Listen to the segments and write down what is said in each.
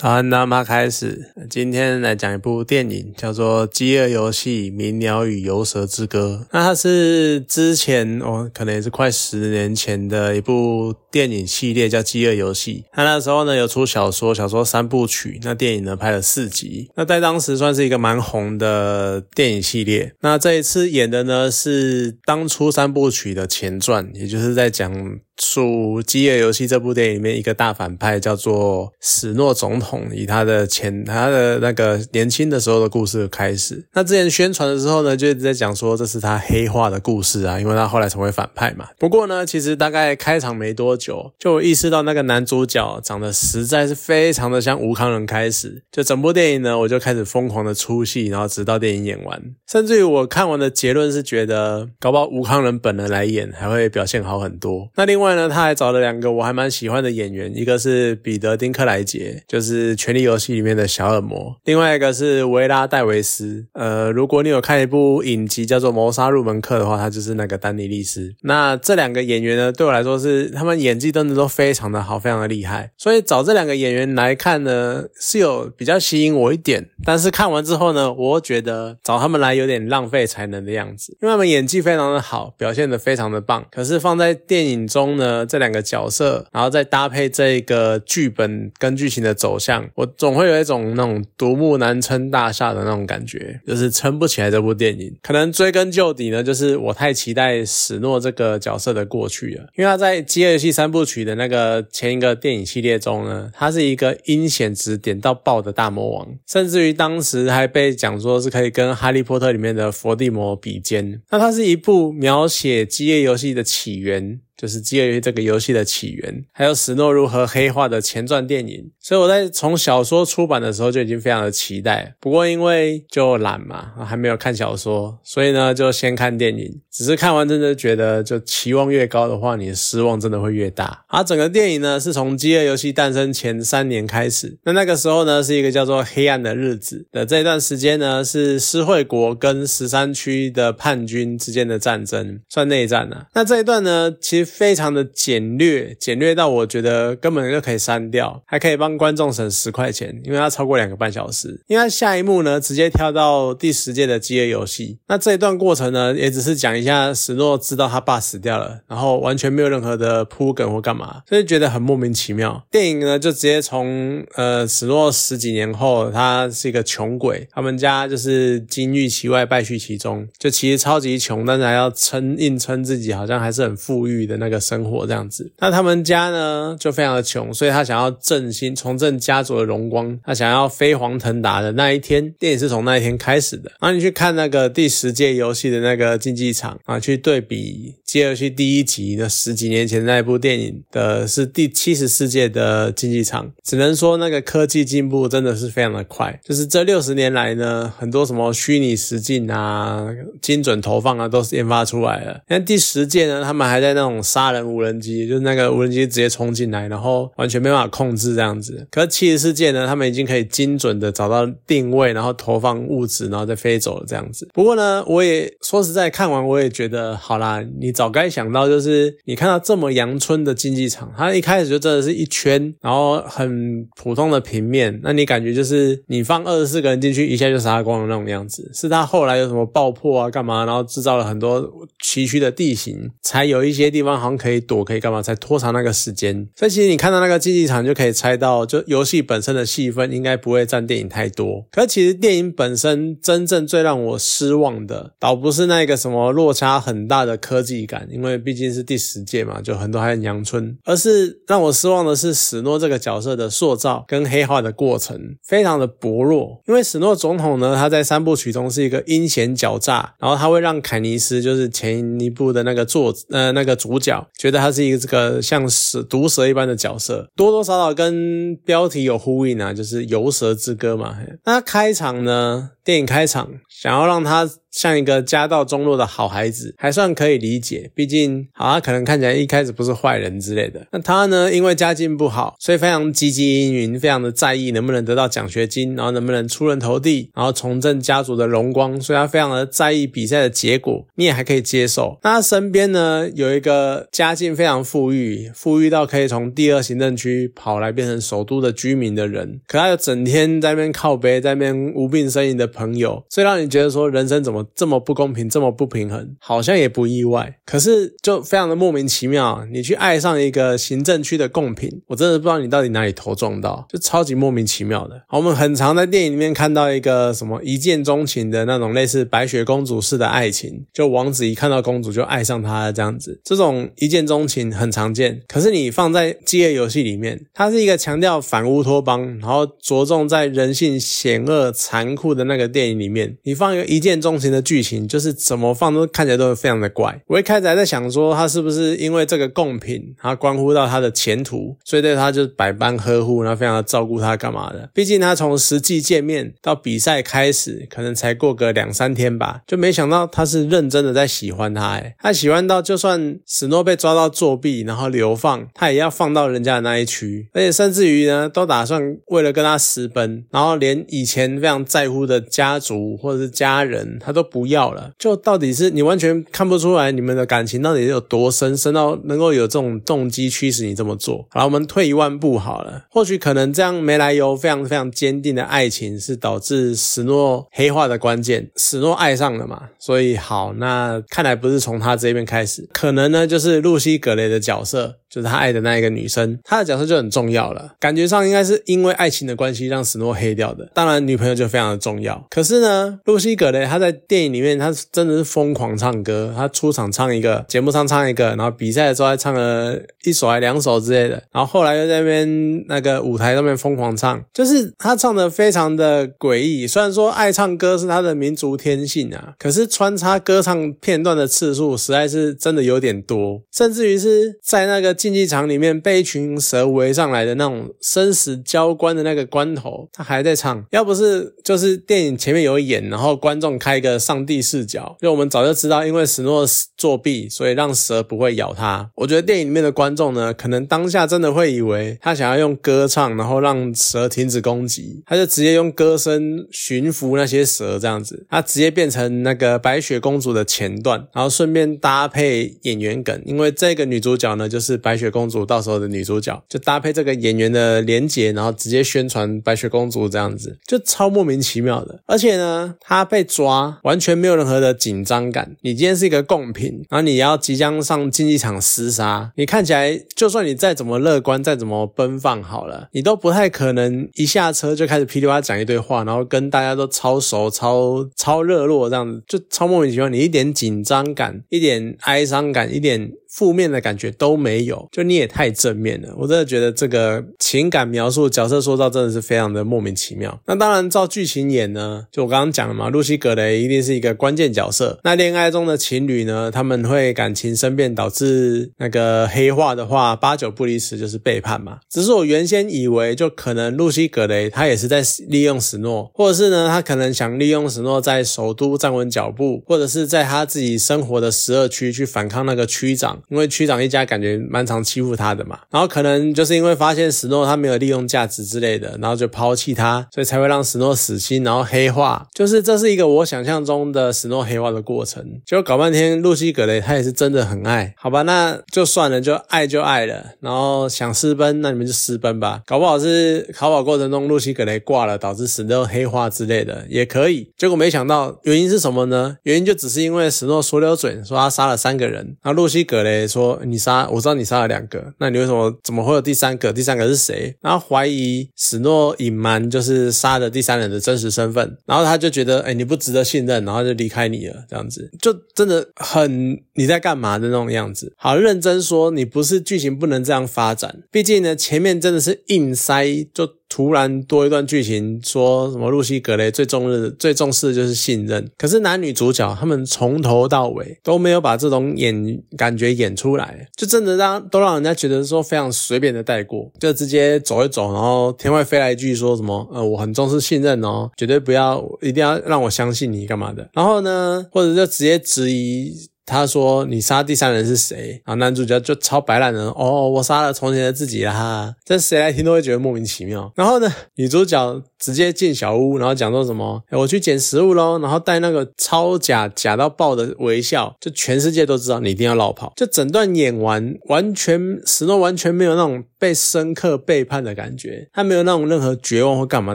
好，那么开始，今天来讲一部电影，叫做《饥饿游戏：鸣鸟与游蛇之歌》。那它是之前哦，可能也是快十年前的一部电影系列，叫《饥饿游戏》。它那时候呢有出小说，小说三部曲，那电影呢拍了四集。那在当时算是一个蛮红的电影系列。那这一次演的呢是当初三部曲的前传，也就是在讲。述《饥饿游戏》这部电影里面一个大反派叫做史诺总统，以他的前他的那个年轻的时候的故事开始。那之前宣传的时候呢，就一直在讲说这是他黑化的故事啊，因为他后来成为反派嘛。不过呢，其实大概开场没多久，就意识到那个男主角长得实在是非常的像吴康仁。开始就整部电影呢，我就开始疯狂的出戏，然后直到电影演完，甚至于我看完的结论是觉得，搞不好吴康仁本人来演还会表现好很多。那另外。呢，他还找了两个我还蛮喜欢的演员，一个是彼得·丁克莱杰，就是《是权力游戏》里面的小恶魔；另外一个是维拉·戴维斯。呃，如果你有看一部影集叫做《谋杀入门课》的话，他就是那个丹尼利斯。那这两个演员呢，对我来说是他们演技真的都非常的好，非常的厉害。所以找这两个演员来看呢，是有比较吸引我一点。但是看完之后呢，我觉得找他们来有点浪费才能的样子，因为他们演技非常的好，表现的非常的棒。可是放在电影中。呢，这两个角色，然后再搭配这个剧本跟剧情的走向，像我总会有一种那种独木难撑大厦的那种感觉，就是撑不起来这部电影。可能追根究底呢，就是我太期待史诺这个角色的过去了，因为他在《饥饿游戏》三部曲的那个前一个电影系列中呢，他是一个阴险值点到爆的大魔王，甚至于当时还被讲说是可以跟《哈利波特》里面的伏地魔比肩。那它是一部描写饥饿游戏的起源。就是基于这个游戏的起源，还有史诺如何黑化的前传电影，所以我在从小说出版的时候就已经非常的期待。不过因为就懒嘛，还没有看小说，所以呢就先看电影。只是看完真的觉得，就期望越高的话，你的失望真的会越大。而整个电影呢，是从饥饿游戏诞生前三年开始，那那个时候呢是一个叫做黑暗的日子的这一段时间呢，是施惠国跟十三区的叛军之间的战争，算内战了。那这一段呢，其实。非常的简略，简略到我觉得根本就可以删掉，还可以帮观众省十块钱，因为它超过两个半小时。因为下一幕呢，直接跳到第十届的饥饿游戏，那这一段过程呢，也只是讲一下史诺知道他爸死掉了，然后完全没有任何的铺梗或干嘛，所以觉得很莫名其妙。电影呢，就直接从呃史诺十几年后，他是一个穷鬼，他们家就是金玉其外败絮其中，就其实超级穷，但是还要撑硬撑自己，好像还是很富裕的。那个生活这样子，那他们家呢就非常的穷，所以他想要振兴、重振家族的荣光，他想要飞黄腾达的那一天，电影是从那一天开始的。然后你去看那个第十届游戏的那个竞技场啊，去对比《街游戏》第一集的十几年前那一部电影的是第七十四届的竞技场，只能说那个科技进步真的是非常的快。就是这六十年来呢，很多什么虚拟实境啊、精准投放啊，都是研发出来了。那第十届呢，他们还在那种。杀人无人机就是那个无人机直接冲进来，然后完全没办法控制这样子。可是七十世界呢，他们已经可以精准的找到定位，然后投放物质，然后再飞走了这样子。不过呢，我也说实在，看完我也觉得，好啦，你早该想到，就是你看到这么阳春的竞技场，它一开始就真的是一圈，然后很普通的平面，那你感觉就是你放二十四个人进去，一下就杀光的那种样子。是他后来有什么爆破啊，干嘛，然后制造了很多崎岖的地形，才有一些地方。好像可以躲，可以干嘛？才拖长那个时间。所以其实你看到那个竞技场，就可以猜到，就游戏本身的戏份应该不会占电影太多。可是其实电影本身真正最让我失望的，倒不是那个什么落差很大的科技感，因为毕竟是第十届嘛，就很多还很阳春。而是让我失望的是史诺这个角色的塑造跟黑化的过程非常的薄弱。因为史诺总统呢，他在三部曲中是一个阴险狡诈，然后他会让凯尼斯就是前一部的那个作呃那个主角。觉得他是一个这个像蛇毒蛇一般的角色，多多少少跟标题有呼应啊，就是游蛇之歌嘛。那开场呢，电影开场想要让他。像一个家道中落的好孩子，还算可以理解。毕竟，好，他可能看起来一开始不是坏人之类的。那他呢，因为家境不好，所以非常汲汲营营，非常的在意能不能得到奖学金，然后能不能出人头地，然后重振家族的荣光。所以他非常的在意比赛的结果，你也还可以接受。那他身边呢，有一个家境非常富裕，富裕到可以从第二行政区跑来变成首都的居民的人，可他又整天在那边靠背，在那边无病呻吟的朋友，所以让你觉得说人生怎么这么不公平，这么不平衡，好像也不意外。可是就非常的莫名其妙，你去爱上一个行政区的贡品，我真的不知道你到底哪里头撞到，就超级莫名其妙的。我们很常在电影里面看到一个什么一见钟情的那种类似白雪公主式的爱情，就王子一看到公主就爱上她这样子，这种一见钟情很常见。可是你放在饥饿游戏里面，它是一个强调反乌托邦，然后着重在人性险恶残酷的那个电影里面，你放一个一见钟情的剧情，就是怎么放都看起来都非常的怪。我一开始还在想说，他是不是因为这个贡品，他关乎到他的前途，所以对他就百般呵护，然后非常的照顾他干嘛的？毕竟他从实际见面到比赛开始，可能才过个两三天吧，就没想到他是认真的在喜欢他。哎，他喜欢到就算史诺被抓到作弊，然后流放，他也要放到人家的那一区，而且甚至于呢，都打算为了跟他私奔，然后连以前非常在乎的家族或者是家人，他都都不要了。就到底是你完全看不出来你们的感情到底有多深，深到能够有这种动机驱使你这么做。好了，我们退一万步好了，或许可能这样没来由、非常非常坚定的爱情是导致史诺黑化的关键。史诺爱上了嘛，所以好，那看来不是从他这边开始，可能呢就是露西·格雷的角色。就是他爱的那一个女生，他的角色就很重要了。感觉上应该是因为爱情的关系让史诺黑掉的。当然，女朋友就非常的重要。可是呢，露西·格雷她在电影里面，他真的是疯狂唱歌。他出场唱一个，节目上唱一个，然后比赛的时候还唱了一首还两首之类的。然后后来又在那边那个舞台上面疯狂唱，就是他唱的非常的诡异。虽然说爱唱歌是他的民族天性啊，可是穿插歌唱片段的次数实在是真的有点多，甚至于是在那个。竞技场里面被一群蛇围上来的那种生死交关的那个关头，他还在唱。要不是就是电影前面有演，然后观众开一上帝视角，就我们早就知道，因为史诺作弊，所以让蛇不会咬他。我觉得电影里面的观众呢，可能当下真的会以为他想要用歌唱，然后让蛇停止攻击，他就直接用歌声驯服那些蛇，这样子，他直接变成那个白雪公主的前段，然后顺便搭配演员梗，因为这个女主角呢就是。白雪公主到时候的女主角就搭配这个演员的连结，然后直接宣传白雪公主这样子，就超莫名其妙的。而且呢，她被抓完全没有任何的紧张感。你今天是一个贡品，然后你要即将上竞技场厮杀，你看起来就算你再怎么乐观，再怎么奔放，好了，你都不太可能一下车就开始噼里啪啦讲一堆话，然后跟大家都超熟、超超热络这样子，就超莫名其妙。你一点紧张感、一点哀伤感、一点。负面的感觉都没有，就你也太正面了，我真的觉得这个情感描述、角色塑造真的是非常的莫名其妙。那当然照剧情演呢，就我刚刚讲了嘛，露西·格雷一定是一个关键角色。那恋爱中的情侣呢，他们会感情生变导致那个黑化的话，八九不离十就是背叛嘛。只是我原先以为，就可能露西·格雷她也是在利用史诺，或者是呢，她可能想利用史诺在首都站稳脚步，或者是在他自己生活的十二区去反抗那个区长。因为区长一家感觉蛮常欺负他的嘛，然后可能就是因为发现史诺他没有利用价值之类的，然后就抛弃他，所以才会让史诺死心，然后黑化。就是这是一个我想象中的史诺黑化的过程。结果搞半天，露西·格雷他也是真的很爱，好吧，那就算了，就爱就爱了。然后想私奔，那你们就私奔吧。搞不好是考跑过程中露西·格雷挂了，导致史诺黑化之类的也可以。结果没想到原因是什么呢？原因就只是因为史诺说溜嘴，说他杀了三个人，然后露西·格雷。说你杀，我知道你杀了两个，那你为什么怎么会有第三个？第三个是谁？然后怀疑史诺隐瞒就是杀的第三人的真实身份，然后他就觉得哎你不值得信任，然后就离开你了，这样子就真的很你在干嘛的那种样子。好认真说，你不是剧情不能这样发展，毕竟呢前面真的是硬塞就。突然多一段剧情，说什么露西·格雷最重视最重视的就是信任。可是男女主角他们从头到尾都没有把这种演感觉演出来，就真的让都让人家觉得说非常随便的带过，就直接走一走，然后天外飞来一句说什么呃我很重视信任哦，绝对不要一定要让我相信你干嘛的。然后呢，或者就直接质疑。他说：“你杀第三人是谁？”然后男主角就超白烂人：“哦，我杀了从前的自己啦！”这谁来听都会觉得莫名其妙。然后呢，女主角直接进小屋，然后讲说什么：“我去捡食物喽！”然后带那个超假假到爆的微笑，就全世界都知道你一定要绕跑。就整段演完，完全史诺完全没有那种被深刻背叛的感觉，他没有那种任何绝望或干嘛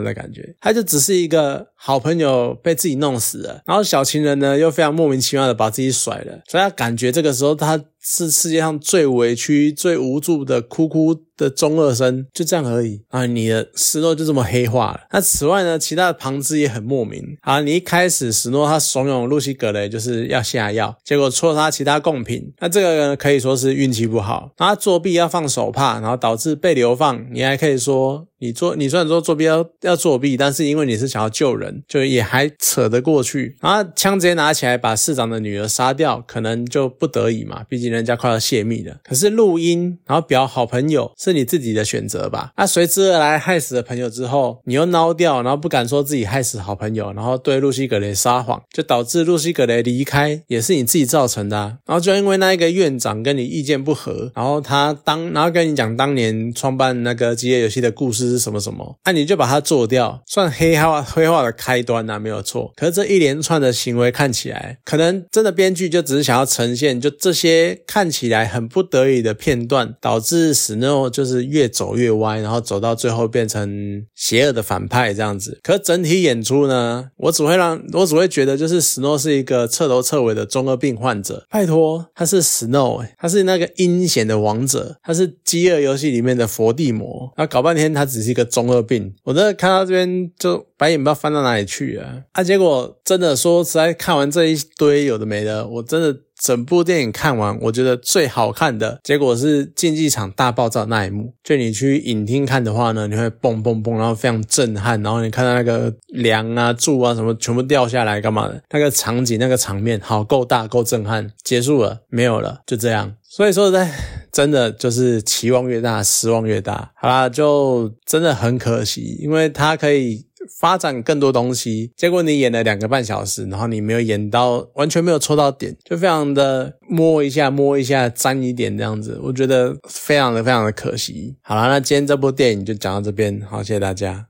的感觉，他就只是一个好朋友被自己弄死了，然后小情人呢又非常莫名其妙的把自己甩了。所以他感觉这个时候他是世界上最委屈、最无助的，哭哭。的中二生就这样而已啊！你的史诺就这么黑化了。那此外呢，其他的旁支也很莫名啊！你一开始史诺他怂恿露西·格雷就是要下药，结果错他其他贡品，那这个可以说是运气不好。他作弊要放手帕，然后导致被流放，你还可以说你做你虽然说作弊要要作弊，但是因为你是想要救人，就也还扯得过去。然后枪直接拿起来把市长的女儿杀掉，可能就不得已嘛，毕竟人家快要泄密了。可是录音，然后表好朋友。是你自己的选择吧。那随之而来害死了朋友之后，你又孬掉，然后不敢说自己害死好朋友，然后对露西·格雷撒谎，就导致露西·格雷离开，也是你自己造成的。然后就因为那一个院长跟你意见不合，然后他当然后跟你讲当年创办那个职业游戏的故事是什么什么，那你就把它做掉，算黑化黑化的开端呐，没有错。可是这一连串的行为看起来，可能真的编剧就只是想要呈现，就这些看起来很不得已的片段，导致史诺。就是越走越歪，然后走到最后变成邪恶的反派这样子。可整体演出呢，我只会让我只会觉得，就是史诺是一个彻头彻尾的中二病患者。拜托，他是史诺，他是那个阴险的王者，他是饥饿游戏里面的佛地魔。那搞半天，他只是一个中二病。我真的看到这边就白眼不知道翻到哪里去啊！啊，结果真的说实在，看完这一堆有的没的，我真的。整部电影看完，我觉得最好看的结果是竞技场大爆炸那一幕。就你去影厅看的话呢，你会蹦蹦蹦，然后非常震撼，然后你看到那个梁啊、柱啊什么全部掉下来干嘛的，那个场景、那个场面，好够大、够震撼。结束了，没有了，就这样。所以说，在真的就是期望越大，失望越大。好啦，就真的很可惜，因为它可以。发展更多东西，结果你演了两个半小时，然后你没有演到，完全没有抽到点，就非常的摸一下摸一下沾一点这样子，我觉得非常的非常的可惜。好了，那今天这部电影就讲到这边，好，谢谢大家。